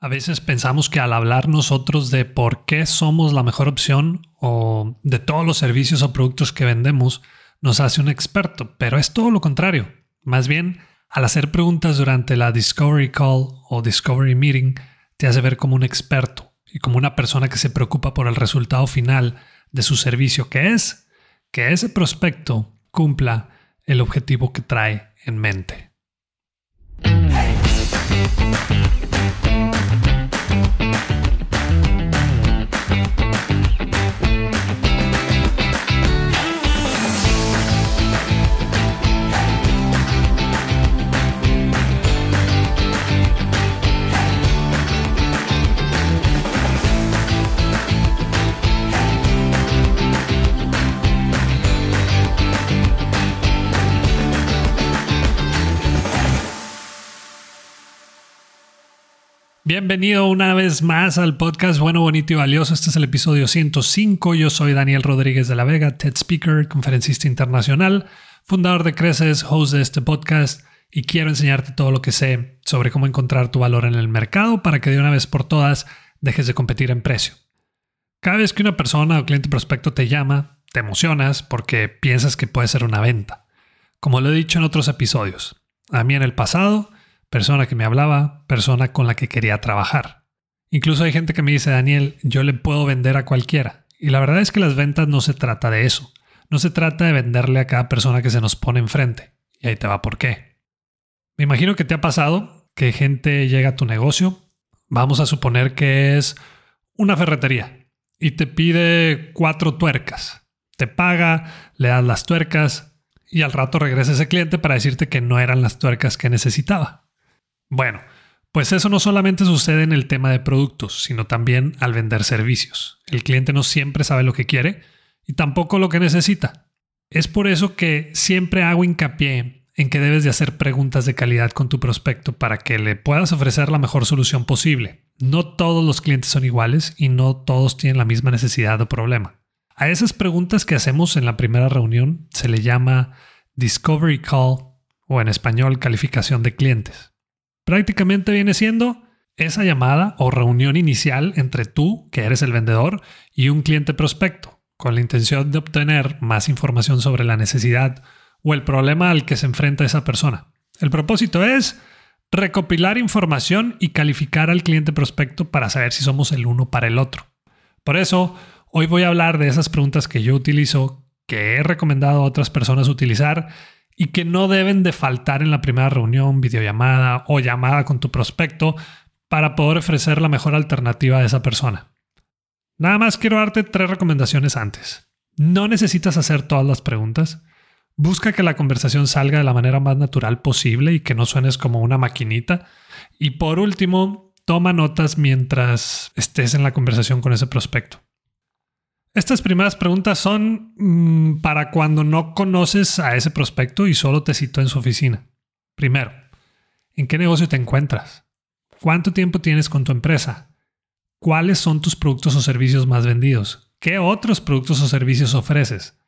A veces pensamos que al hablar nosotros de por qué somos la mejor opción o de todos los servicios o productos que vendemos nos hace un experto, pero es todo lo contrario. Más bien, al hacer preguntas durante la Discovery Call o Discovery Meeting, te hace ver como un experto y como una persona que se preocupa por el resultado final de su servicio, que es que ese prospecto cumpla el objetivo que trae en mente. Bienvenido una vez más al podcast Bueno, Bonito y Valioso. Este es el episodio 105. Yo soy Daniel Rodríguez de la Vega, TED Speaker, conferencista internacional, fundador de Creces, host de este podcast y quiero enseñarte todo lo que sé sobre cómo encontrar tu valor en el mercado para que de una vez por todas dejes de competir en precio. Cada vez que una persona o cliente prospecto te llama, te emocionas porque piensas que puede ser una venta. Como lo he dicho en otros episodios, a mí en el pasado persona que me hablaba, persona con la que quería trabajar. Incluso hay gente que me dice, Daniel, yo le puedo vender a cualquiera. Y la verdad es que las ventas no se trata de eso. No se trata de venderle a cada persona que se nos pone enfrente. Y ahí te va por qué. Me imagino que te ha pasado que gente llega a tu negocio, vamos a suponer que es una ferretería, y te pide cuatro tuercas. Te paga, le das las tuercas y al rato regresa ese cliente para decirte que no eran las tuercas que necesitaba. Bueno, pues eso no solamente sucede en el tema de productos, sino también al vender servicios. El cliente no siempre sabe lo que quiere y tampoco lo que necesita. Es por eso que siempre hago hincapié en que debes de hacer preguntas de calidad con tu prospecto para que le puedas ofrecer la mejor solución posible. No todos los clientes son iguales y no todos tienen la misma necesidad o problema. A esas preguntas que hacemos en la primera reunión se le llama Discovery Call o en español calificación de clientes. Prácticamente viene siendo esa llamada o reunión inicial entre tú, que eres el vendedor, y un cliente prospecto, con la intención de obtener más información sobre la necesidad o el problema al que se enfrenta esa persona. El propósito es recopilar información y calificar al cliente prospecto para saber si somos el uno para el otro. Por eso, hoy voy a hablar de esas preguntas que yo utilizo, que he recomendado a otras personas utilizar y que no deben de faltar en la primera reunión, videollamada o llamada con tu prospecto para poder ofrecer la mejor alternativa a esa persona. Nada más quiero darte tres recomendaciones antes. No necesitas hacer todas las preguntas. Busca que la conversación salga de la manera más natural posible y que no suenes como una maquinita. Y por último, toma notas mientras estés en la conversación con ese prospecto. Estas primeras preguntas son mm, para cuando no conoces a ese prospecto y solo te citó en su oficina. Primero, ¿en qué negocio te encuentras? ¿Cuánto tiempo tienes con tu empresa? ¿Cuáles son tus productos o servicios más vendidos? ¿Qué otros productos o servicios ofreces?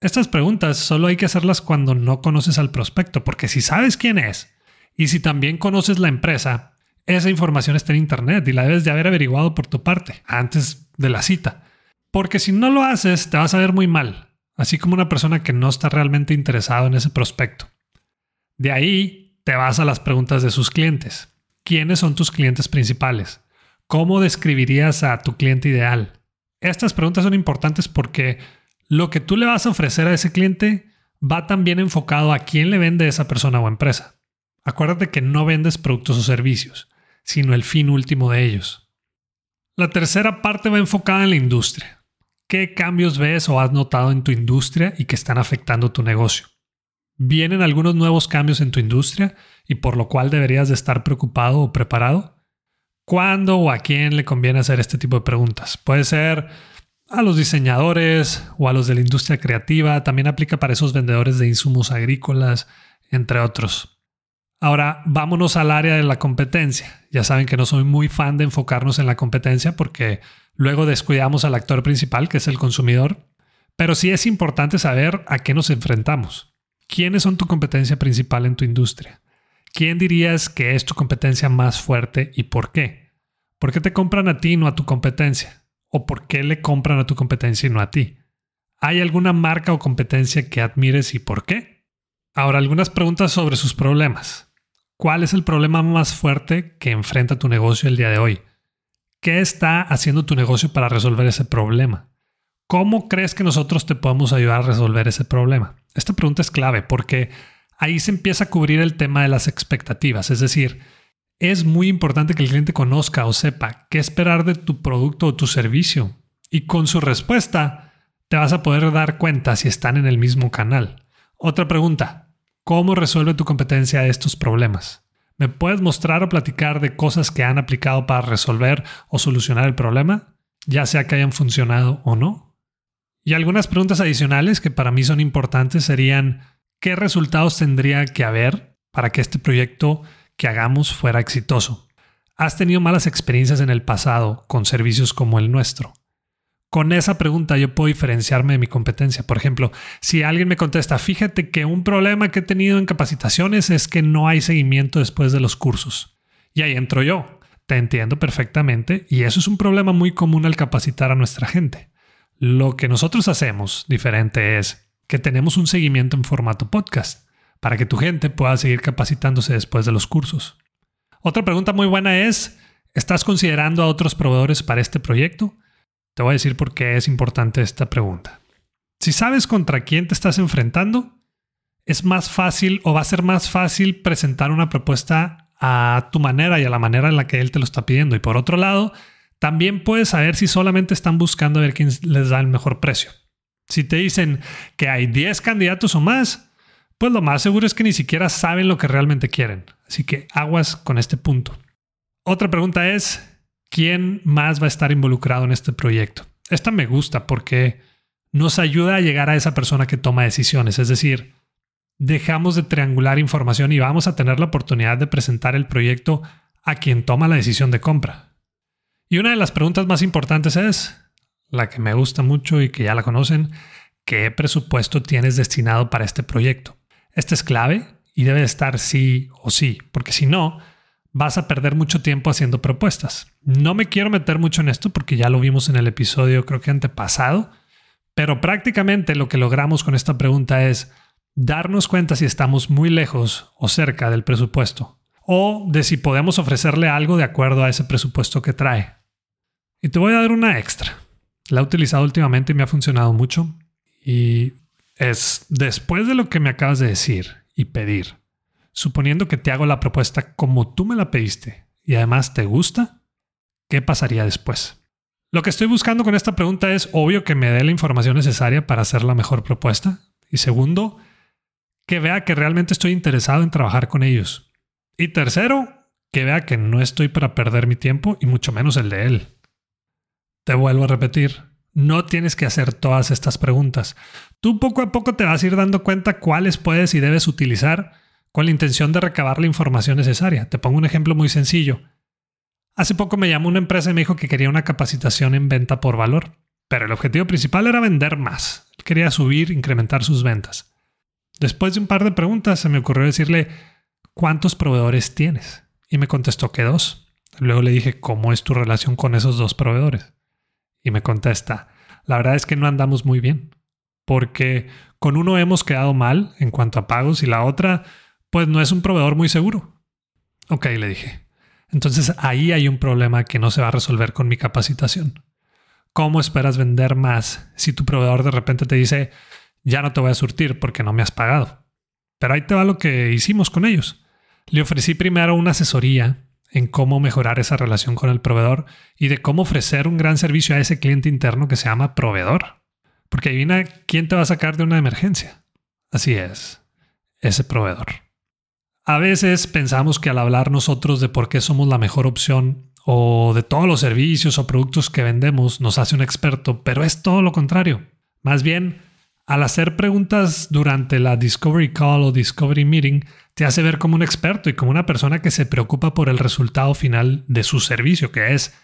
Estas preguntas solo hay que hacerlas cuando no conoces al prospecto, porque si sabes quién es y si también conoces la empresa, esa información está en Internet y la debes de haber averiguado por tu parte antes de la cita. Porque si no lo haces, te vas a ver muy mal, así como una persona que no está realmente interesado en ese prospecto. De ahí te vas a las preguntas de sus clientes. ¿Quiénes son tus clientes principales? ¿Cómo describirías a tu cliente ideal? Estas preguntas son importantes porque lo que tú le vas a ofrecer a ese cliente va también enfocado a quién le vende esa persona o empresa. Acuérdate que no vendes productos o servicios, sino el fin último de ellos. La tercera parte va enfocada en la industria. ¿Qué cambios ves o has notado en tu industria y que están afectando tu negocio? ¿Vienen algunos nuevos cambios en tu industria y por lo cual deberías de estar preocupado o preparado? ¿Cuándo o a quién le conviene hacer este tipo de preguntas? Puede ser a los diseñadores o a los de la industria creativa, también aplica para esos vendedores de insumos agrícolas, entre otros. Ahora, vámonos al área de la competencia. Ya saben que no soy muy fan de enfocarnos en la competencia porque luego descuidamos al actor principal, que es el consumidor. Pero sí es importante saber a qué nos enfrentamos. ¿Quiénes son tu competencia principal en tu industria? ¿Quién dirías que es tu competencia más fuerte y por qué? ¿Por qué te compran a ti y no a tu competencia? ¿O por qué le compran a tu competencia y no a ti? ¿Hay alguna marca o competencia que admires y por qué? Ahora, algunas preguntas sobre sus problemas. ¿Cuál es el problema más fuerte que enfrenta tu negocio el día de hoy? ¿Qué está haciendo tu negocio para resolver ese problema? ¿Cómo crees que nosotros te podemos ayudar a resolver ese problema? Esta pregunta es clave porque ahí se empieza a cubrir el tema de las expectativas, es decir, es muy importante que el cliente conozca o sepa qué esperar de tu producto o tu servicio. Y con su respuesta te vas a poder dar cuenta si están en el mismo canal. Otra pregunta, ¿cómo resuelve tu competencia estos problemas? ¿Me puedes mostrar o platicar de cosas que han aplicado para resolver o solucionar el problema, ya sea que hayan funcionado o no? Y algunas preguntas adicionales que para mí son importantes serían, ¿qué resultados tendría que haber para que este proyecto que hagamos fuera exitoso. ¿Has tenido malas experiencias en el pasado con servicios como el nuestro? Con esa pregunta yo puedo diferenciarme de mi competencia. Por ejemplo, si alguien me contesta, fíjate que un problema que he tenido en capacitaciones es que no hay seguimiento después de los cursos. Y ahí entro yo. Te entiendo perfectamente y eso es un problema muy común al capacitar a nuestra gente. Lo que nosotros hacemos diferente es que tenemos un seguimiento en formato podcast para que tu gente pueda seguir capacitándose después de los cursos. Otra pregunta muy buena es, ¿estás considerando a otros proveedores para este proyecto? Te voy a decir por qué es importante esta pregunta. Si sabes contra quién te estás enfrentando, es más fácil o va a ser más fácil presentar una propuesta a tu manera y a la manera en la que él te lo está pidiendo. Y por otro lado, también puedes saber si solamente están buscando a ver quién les da el mejor precio. Si te dicen que hay 10 candidatos o más, pues lo más seguro es que ni siquiera saben lo que realmente quieren. Así que aguas con este punto. Otra pregunta es, ¿quién más va a estar involucrado en este proyecto? Esta me gusta porque nos ayuda a llegar a esa persona que toma decisiones. Es decir, dejamos de triangular información y vamos a tener la oportunidad de presentar el proyecto a quien toma la decisión de compra. Y una de las preguntas más importantes es, la que me gusta mucho y que ya la conocen, ¿qué presupuesto tienes destinado para este proyecto? Esta es clave y debe estar sí o sí, porque si no, vas a perder mucho tiempo haciendo propuestas. No me quiero meter mucho en esto porque ya lo vimos en el episodio creo que antepasado, pero prácticamente lo que logramos con esta pregunta es darnos cuenta si estamos muy lejos o cerca del presupuesto o de si podemos ofrecerle algo de acuerdo a ese presupuesto que trae. Y te voy a dar una extra. La he utilizado últimamente y me ha funcionado mucho y es después de lo que me acabas de decir y pedir, suponiendo que te hago la propuesta como tú me la pediste y además te gusta, ¿qué pasaría después? Lo que estoy buscando con esta pregunta es obvio que me dé la información necesaria para hacer la mejor propuesta y segundo, que vea que realmente estoy interesado en trabajar con ellos. Y tercero, que vea que no estoy para perder mi tiempo y mucho menos el de él. Te vuelvo a repetir, no tienes que hacer todas estas preguntas. Tú poco a poco te vas a ir dando cuenta cuáles puedes y debes utilizar con la intención de recabar la información necesaria. Te pongo un ejemplo muy sencillo. Hace poco me llamó una empresa y me dijo que quería una capacitación en venta por valor, pero el objetivo principal era vender más. quería subir, incrementar sus ventas. Después de un par de preguntas se me ocurrió decirle, ¿cuántos proveedores tienes? Y me contestó que dos. Luego le dije, ¿cómo es tu relación con esos dos proveedores? Y me contesta, la verdad es que no andamos muy bien, porque con uno hemos quedado mal en cuanto a pagos y la otra, pues no es un proveedor muy seguro. Ok, le dije. Entonces ahí hay un problema que no se va a resolver con mi capacitación. ¿Cómo esperas vender más si tu proveedor de repente te dice, ya no te voy a surtir porque no me has pagado? Pero ahí te va lo que hicimos con ellos. Le ofrecí primero una asesoría en cómo mejorar esa relación con el proveedor y de cómo ofrecer un gran servicio a ese cliente interno que se llama proveedor. Porque adivina quién te va a sacar de una emergencia. Así es, ese proveedor. A veces pensamos que al hablar nosotros de por qué somos la mejor opción o de todos los servicios o productos que vendemos nos hace un experto, pero es todo lo contrario. Más bien, al hacer preguntas durante la Discovery Call o Discovery Meeting, te hace ver como un experto y como una persona que se preocupa por el resultado final de su servicio, que es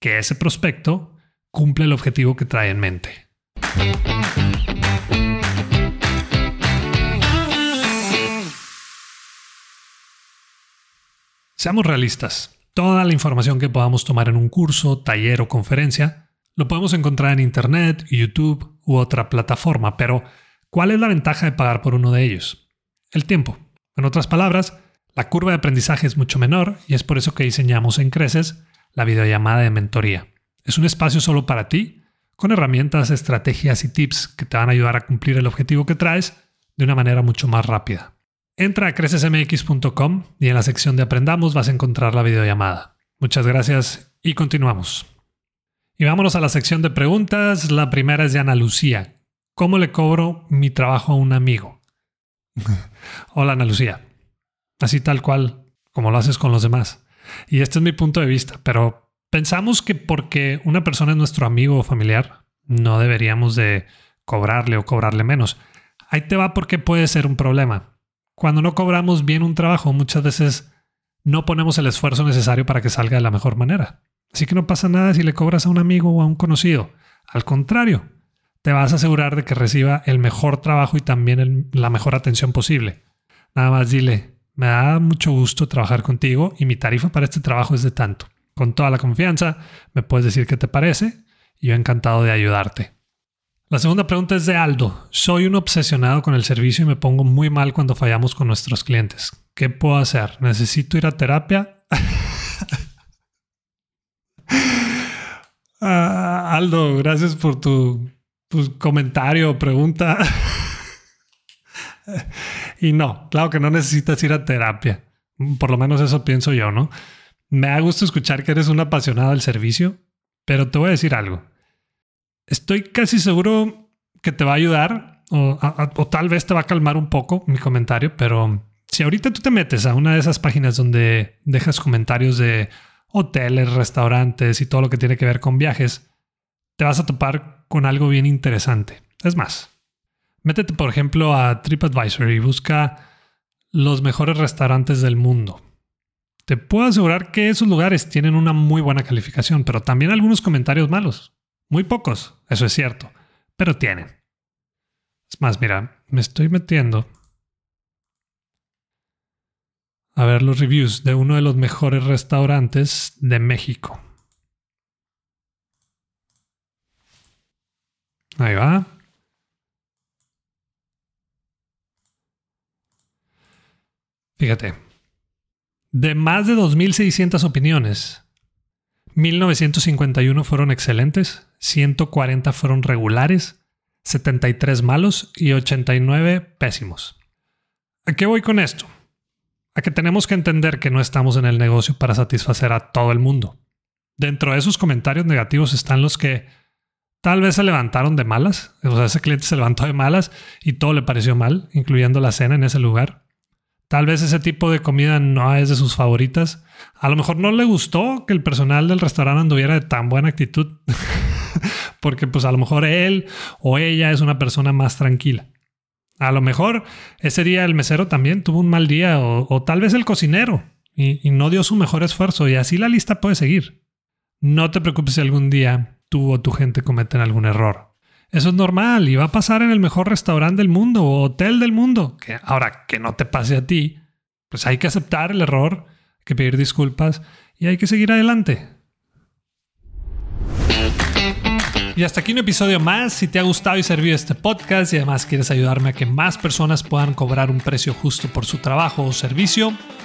que ese prospecto cumple el objetivo que trae en mente. Seamos realistas. Toda la información que podamos tomar en un curso, taller o conferencia lo podemos encontrar en Internet, YouTube u otra plataforma, pero ¿cuál es la ventaja de pagar por uno de ellos? El tiempo. En otras palabras, la curva de aprendizaje es mucho menor y es por eso que diseñamos en Creces la videollamada de mentoría. Es un espacio solo para ti, con herramientas, estrategias y tips que te van a ayudar a cumplir el objetivo que traes de una manera mucho más rápida. Entra a crecesmx.com y en la sección de Aprendamos vas a encontrar la videollamada. Muchas gracias y continuamos. Y vámonos a la sección de preguntas. La primera es de Ana Lucía. ¿Cómo le cobro mi trabajo a un amigo? Hola Ana Lucía. Así tal cual, como lo haces con los demás. Y este es mi punto de vista, pero pensamos que porque una persona es nuestro amigo o familiar, no deberíamos de cobrarle o cobrarle menos. Ahí te va porque puede ser un problema. Cuando no cobramos bien un trabajo, muchas veces no ponemos el esfuerzo necesario para que salga de la mejor manera. Así que no pasa nada si le cobras a un amigo o a un conocido. Al contrario, te vas a asegurar de que reciba el mejor trabajo y también la mejor atención posible. Nada más dile, me da mucho gusto trabajar contigo y mi tarifa para este trabajo es de tanto. Con toda la confianza, me puedes decir qué te parece y yo encantado de ayudarte. La segunda pregunta es de Aldo. Soy un obsesionado con el servicio y me pongo muy mal cuando fallamos con nuestros clientes. ¿Qué puedo hacer? ¿Necesito ir a terapia? Ah, Aldo, gracias por tu, comentario o pregunta. y no, claro que no necesitas ir a terapia. Por lo menos eso pienso yo, ¿no? Me ha gusto escuchar que eres un apasionado del servicio, pero te voy a decir algo estoy casi seguro que te va a ayudar o, tal vez te va a calmar un poco mi comentario, pero si ahorita tú te metes a una de esas páginas donde dejas comentarios de hoteles, restaurantes y todo lo que tiene que ver con viajes, te vas a topar con algo bien interesante. Es más, métete por ejemplo a TripAdvisor y busca los mejores restaurantes del mundo. Te puedo asegurar que esos lugares tienen una muy buena calificación, pero también algunos comentarios malos. Muy pocos, eso es cierto, pero tienen. Es más, mira, me estoy metiendo a ver los reviews de uno de los mejores restaurantes de México. Ahí va. Fíjate, de más de 2.600 opiniones, 1951 fueron excelentes, 140 fueron regulares, 73 malos y 89 pésimos. ¿A qué voy con esto? A que tenemos que entender que no estamos en el negocio para satisfacer a todo el mundo. Dentro de esos comentarios negativos están los que tal vez se levantaron de malas, o sea, ese cliente se levantó de malas y todo le pareció mal, incluyendo la cena en ese lugar. Tal vez ese tipo de comida no es de sus favoritas. A lo mejor no le gustó que el personal del restaurante anduviera de tan buena actitud. Porque pues a lo mejor él o ella es una persona más tranquila. A lo mejor ese día el mesero también tuvo un mal día o, tal vez el cocinero y, no dio su mejor esfuerzo y así la lista puede seguir. No te preocupes si algún día tú o tu gente cometen algún error. Eso es normal y va a pasar en el mejor restaurante del mundo o hotel del mundo. Que ahora que no te pase a ti, pues hay que aceptar el error, hay que pedir disculpas y hay que seguir adelante. Y hasta aquí un episodio más. Si te ha gustado y servido este podcast y además quieres ayudarme a que más personas puedan cobrar un precio justo por su trabajo o servicio,